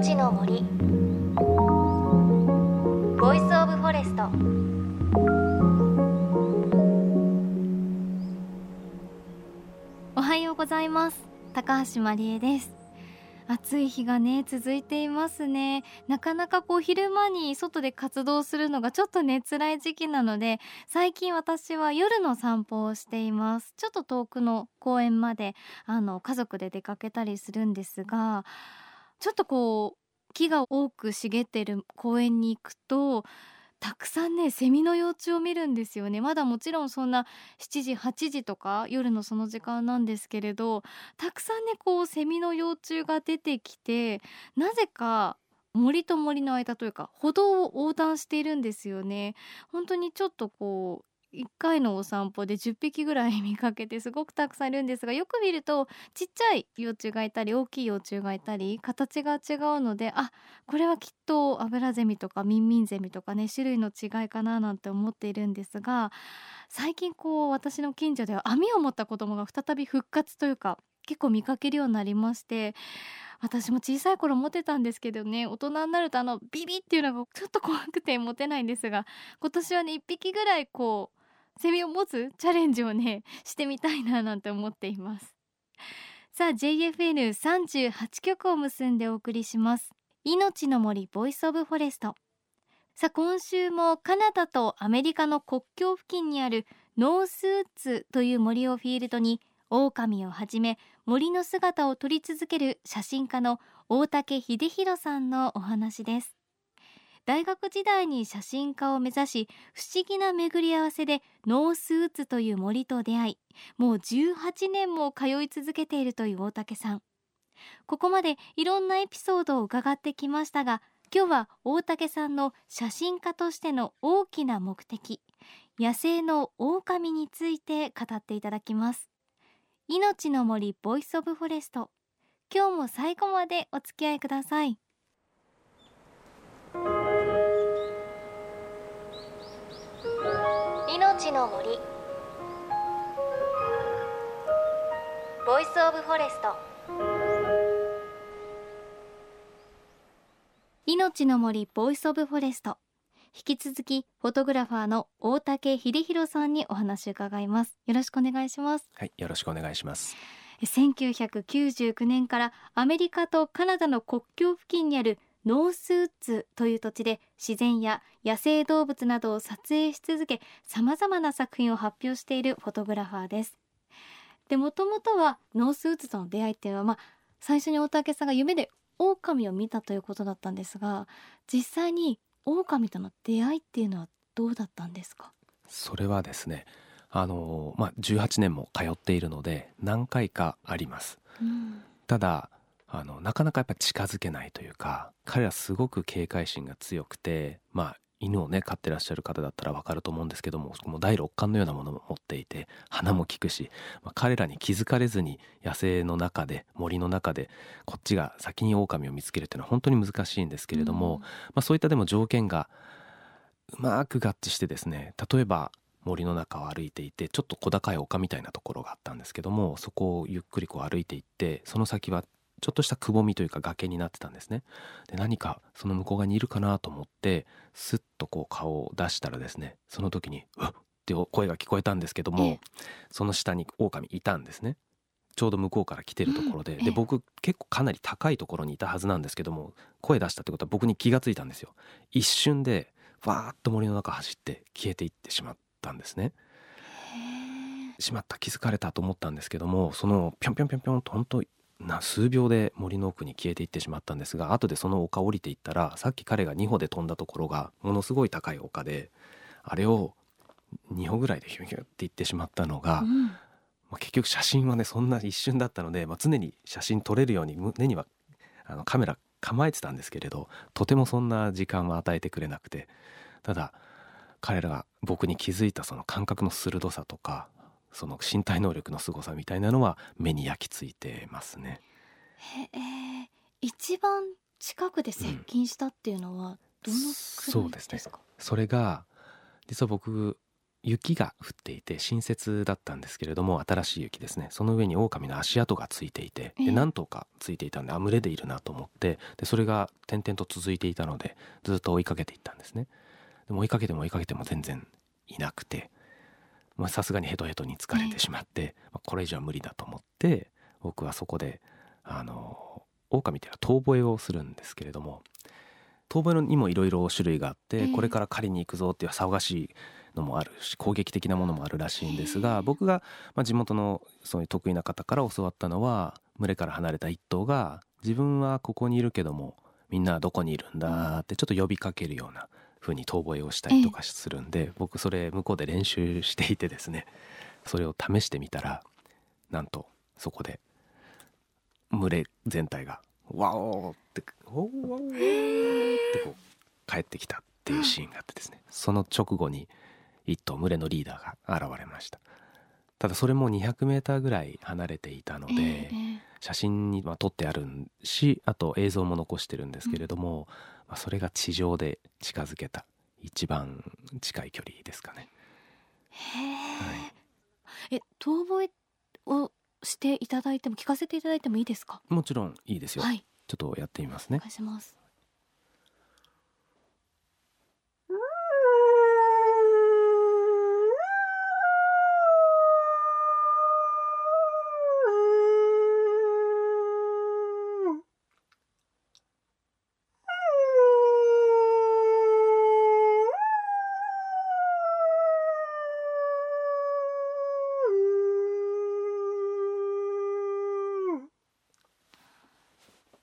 命の森。 Voice of Forest。おはようございます。高橋万里恵です。暑い日がね続いていますね。なかなかこう昼間に外で活動するのがちょっとね辛い時期なので最近私は夜の散歩をしています。ちょっと遠くの公園まであの家族で出かけたりするんですがちょっとこう木が多く茂ってる公園に行くとたくさんねセミの幼虫を見るんですよね。まだもちろんそんな7時8時とか夜のその時間なんですけれどたくさんねこうセミの幼虫が出てきてなぜか森と森の間というか歩道を横断しているんですよね。本当にちょっとこう1回のお散歩で10匹ぐらい見かけてすごくたくさんいるんですがよく見るとちっちゃい幼虫がいたり大きい幼虫がいたり形が違うのであこれはきっとアブラゼミとかミンミンゼミとかね種類の違いかななんて思っているんですが最近こう私の近所では網を持った子供が再び復活というか結構見かけるようになりまして私も小さい頃持ってたんですけどね大人になるとあのビビっていうのがちょっと怖くて持てないんですが今年はね1匹ぐらいこうセミを持つチャレンジをねしてみたいななんて思っています。さあ JFN38 曲を結んでお送りします。命の森 Voice of Forest。さあ今週もカナダとアメリカの国境付近にあるノースウッズという森をフィールドに狼をはじめ森の姿を撮り続ける写真家の大竹英洋さんのお話です。大学時代に写真家を目指し不思議な巡り合わせでノースウッズという森と出会いもう18年も通い続けているという大竹さん。ここまでいろんなエピソードを伺ってきましたが今日は大竹さんの写真家としての大きな目的野生の狼について語っていただきます。命の森 Voice of Forest今日も最後までお付き合いください。命の森。 Voice of Forest。命の森 Voice of Forest。引き続きフォトグラファーの大竹英洋さんにお話を伺います。よろしくお願いします。はいよろしくお願いします。1999年からアメリカとカナダの国境付近にあるノースウッズという土地で自然や野生動物などを撮影し続け様々な作品を発表しているフォトグラファーです。でもともとはノースウッズとの出会いっていうのはまあ最初に大竹さんが夢で狼を見たということだったんですが実際に狼との出会いっていうのはどうだったんですか？それはですねあのまあ18年も通っているので何回かあります、うん、ただあのなかなかやっぱ近づけないというか彼らすごく警戒心が強くてまあ犬をね飼ってらっしゃる方だったらわかると思うんですけどももう第六感のようなものも持っていて鼻も利くし、まあ、彼らに気づかれずに野生の中で森の中でこっちが先に狼を見つけるっていうのは本当に難しいんですけれども、うん、まあ、そういったでも条件がうまく合致してですね例えば森の中を歩いていてちょっと小高い丘みたいなところがあったんですけどもそこをゆっくりこう歩いていってその先はちょっとしたくぼみというか崖になってたんですね。で何かその向こう側にいるかなと思ってスッとこう顔を出したらですねその時に「うっ!」って声が聞こえたんですけどもその下に狼いたんですね。ちょうど向こうから来てるところで,、で僕結構かなり高いところにいたはずなんですけども声出したってことは僕に気がついたんですよ。一瞬でわーっと森の中走って消えていってしまったんですね。しまった。気づかれたと思ったんですけどもそのぴょんぴょんぴょんぴょんと本当な数秒で森の奥に消えていってしまったんですが後でその丘降りていったらさっき彼が2歩で飛んだところがものすごい高い丘であれを2歩ぐらいでヒュンヒュンって行ってしまったのが、うん、まあ、結局写真はねそんな一瞬だったので、まあ、常に写真撮れるように胸にはあのカメラ構えてたんですけれどとてもそんな時間は与えてくれなくてただ彼らが僕に気づいたその感覚の鋭さとかその身体能力の凄さみたいなのは目に焼き付いてますね。へえ一番近くで接近したっていうのはどのくらいですか、うん、そうです。ねそれが実は僕雪が降っていて新雪だったんですけれども新しい雪ですね。その上に狼の足跡がついていてええ。で何頭かついていたんであ群れでいるなと思ってでそれが点々と続いていたのでずっと追いかけていったんですね。でも追いかけても追いかけても全然いなくて。まあさすがにヘトヘトに疲れてしまって、まあこれ以上は無理だと思って僕はそこであの狼っていうのは遠吠えをするんですけれども遠吠えにもいろいろ種類があって、ええ。これから狩りに行くぞっていう騒がしいのもあるし攻撃的なものもあるらしいんですが僕が、まあ、地元のそういう得意な方から教わったのは群れから離れた一頭が自分はここにいるけどもみんなはどこにいるんだってちょっと呼びかけるような風に遠吠えをしたりとかするんで、僕それ向こうで練習していてですねそれを試してみたらなんとそこで群れ全体が「ワオー!」って「ワオーワオー!」ってこう帰ってきたっていうシーンがあってですねその直後に一頭群れのリーダーが現れましたただそれも 200m ぐらい離れていたので、えええ写真には撮ってあるしあと映像も残してるんですけれども、まあ、それが地上で近づけた一番近い距離ですかね。へえはいえ遠吠えをしていただいても聞かせていただいてもいいですか？もちろんいいですよ、はい。ちょっとやってみますおね願いします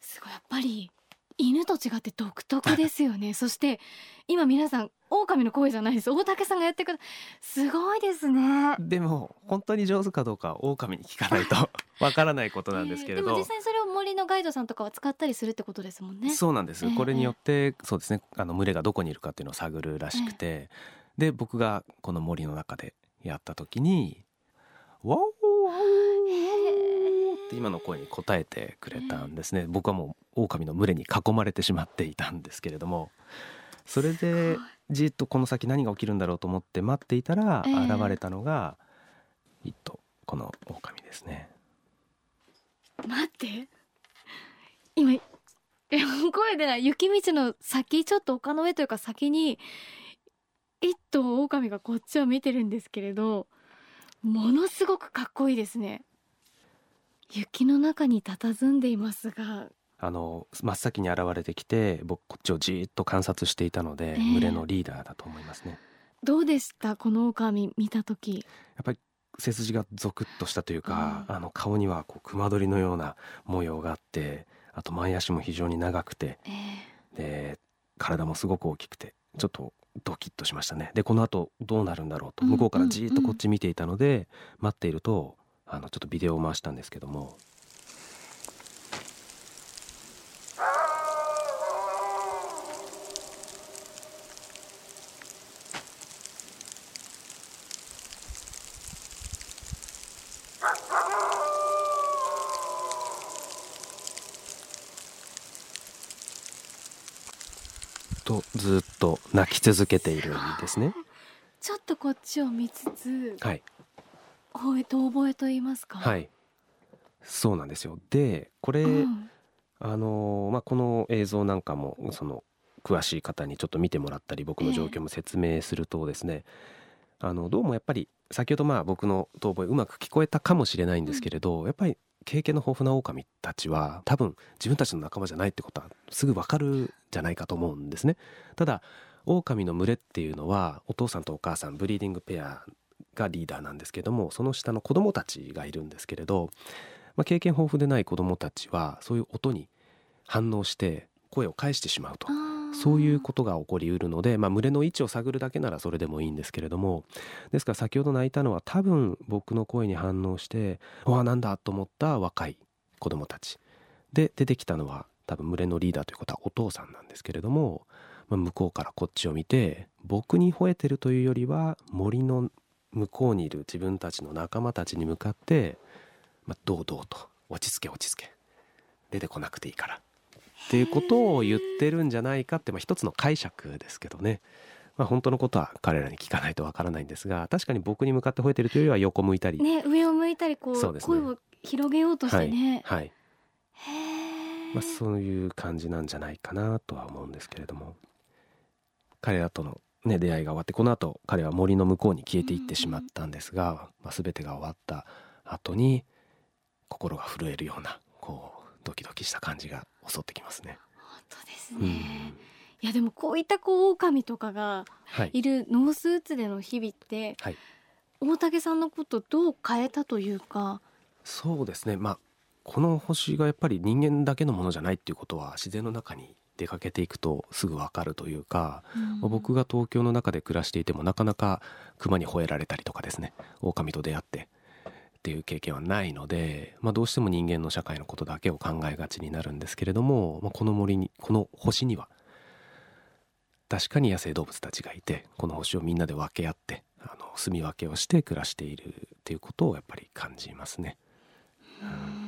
すごいやっぱり犬と違って独特ですよね。そして今皆さん狼の声じゃないです。大竹さんがやってくるすごいですね。でも本当に上手かどうかは狼に聞かないと わからないことなんですけれど、えーでも実際にそれを森のガイドさんとかは使ったりするってことですもんね。そうなんです、ええこれによってそうですね。あの群れがどこにいるかっていうのを探るらしくて、で僕がこの森の中でやった時に「ワオワオワオって今の声に応えてくれたんですね、僕はもう狼の群れに囲まれてしまっていたんですけれども。それでじっとこの先何が起きるんだろうと思って待っていたらええ。現れたのが一頭この狼ですね。待って。今え声出ない雪道の先ちょっと丘の上というか先に一頭狼がこっちを見てるんですけれどものすごくかっこいいですね雪の中に佇んでいますが。あの真っ先に現れてきて僕こっちをじーっと観察していたので、ええ。群れのリーダーだと思いますね。どうでした？この狼見た時。やっぱり背筋がゾクッとしたというか、あの顔にはこう熊取りのような模様があってあと前足も非常に長くてえで体もすごく大きくてちょっとドキッとしましたね。でこの後どうなるんだろうとうん向こうからじーっとこっち見ていたので、待っているとあのちょっとビデオを回したんですけども。とずっと泣き続けているんですね。ちょっとこっちを見つつ。はい、ほえ遠吠えと言いますか。はい、そうなんですよ。でこれ、うん。あのーまあ、この映像なんかもその詳しい方にちょっと見てもらったり僕の状況も説明するとですね、あのどうもやっぱり先ほどまあ僕の遠吠えうまく聞こえたかもしれないんですけれど、やっぱり経験の豊富な狼たちは多分自分たちの仲間じゃないってことはすぐわかるんじゃないかと思うんですね。ただ狼の群れっていうのはお父さんとお母さんブリーディングペアがリーダーなんですけどもその下の子供たちがいるんですけれど、まあ、経験豊富でない子供たちはそういう音に反応して声を返してしまうと。そういうことが起こりうるので、まあ、群れの位置を探るだけならそれでもいいんですけれどもですから先ほど泣いたのは多分僕の声に反応して「うわなんだ!」と思った若い子供たち。で出てきたのは多分群れのリーダーということはお父さんなんですけれども、まあ、向こうからこっちを見て僕に吠えてるというよりは森の向こうにいる自分たちの仲間たちに向かって「まあ、どうどうと落ち着け落ち着け。出てこなくていいから」っていうことを言ってるんじゃないかって、まあ、一つの解釈ですけどね。まあ、本当のことは彼らに聞かないとわからないんですが確かに僕に向かって吠えてるというよりは横向いたり、ね上を向いたりこうそうね。声を広げようとしてね、はいはい。まあ、そういう感じなんじゃないかなとは思うんですけれども。彼らとの、ね、出会いが終わってこの後彼は森の向こうに消えていってしまったんですが、まあ、全てが終わった後に心が震えるようなこうドキドキした感じが襲ってきますね。本当ですうん。ね、いやでもこういったこう狼とかがはい、いるノースーツでの日々って、はい。大竹さんのことどう変えたというか？そうですね。まあこの星がやっぱり人間だけのものじゃないっていうことは自然の中に出かけていくとすぐわかるというか、まあ僕が東京の中で暮らしていてもなかなか熊に吠えられたりとかですね狼と出会ってっていう経験はないので、まあ、どうしても人間の社会のことだけを考えがちになるんですけれども、まあ、この森にこの星には確かに野生動物たちがいてこの星をみんなで分け合ってあの住み分けをして暮らしているっていうことをやっぱり感じますね。うん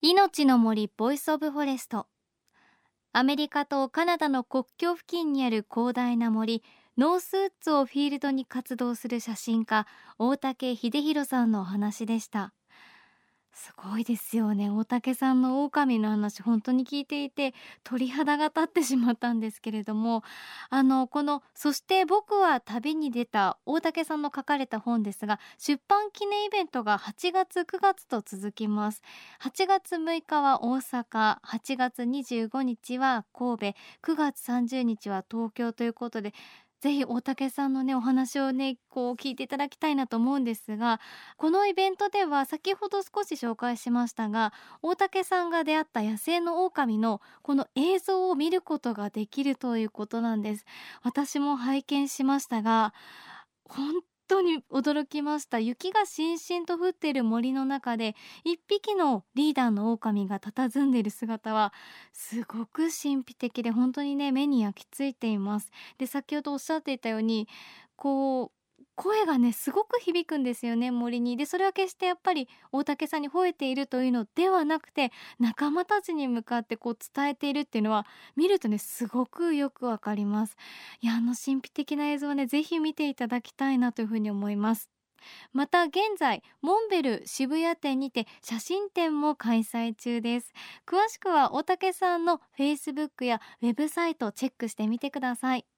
命の森 Voice of Forest。アメリカとカナダの国境付近にある広大な森ノースーツをフィールドに活動する写真家大竹秀弘さんのお話でした。すごいですよね。大竹さんの狼の話本当に聞いていて鳥肌が立ってしまったんですけれどもあのこの「そして僕は旅に出た」大竹さんの書かれた本ですが出版記念イベントが8月9月と続きます。8月6日は大阪8月25日は神戸9月30日は東京ということでぜひ大竹さんのねお話をねこう聞いていただきたいなと思うんですがこのイベントでは先ほど少し紹介しましたが大竹さんが出会った野生の狼のこの映像を見ることができるということなんです。私も拝見しましたが本当に驚きました。雪がしんしんと降っている森の中で一匹のリーダーの狼が佇んでいる姿はすごく神秘的で本当にね目に焼き付いています。で先ほどおっしゃっていたようにこう声がねすごく響くんですよね森に。でそれは決してやっぱり大竹さんに吠えているというのではなくて仲間たちに向かってこう伝えているっていうのは見るとねすごくよくわかります。いやあの神秘的な映像はねぜひ見ていただきたいなというふうに思います。また現在モンベル渋谷店にて写真展も開催中です。詳しくは大竹さんの Facebook やウェブサイトをチェックしてみてください。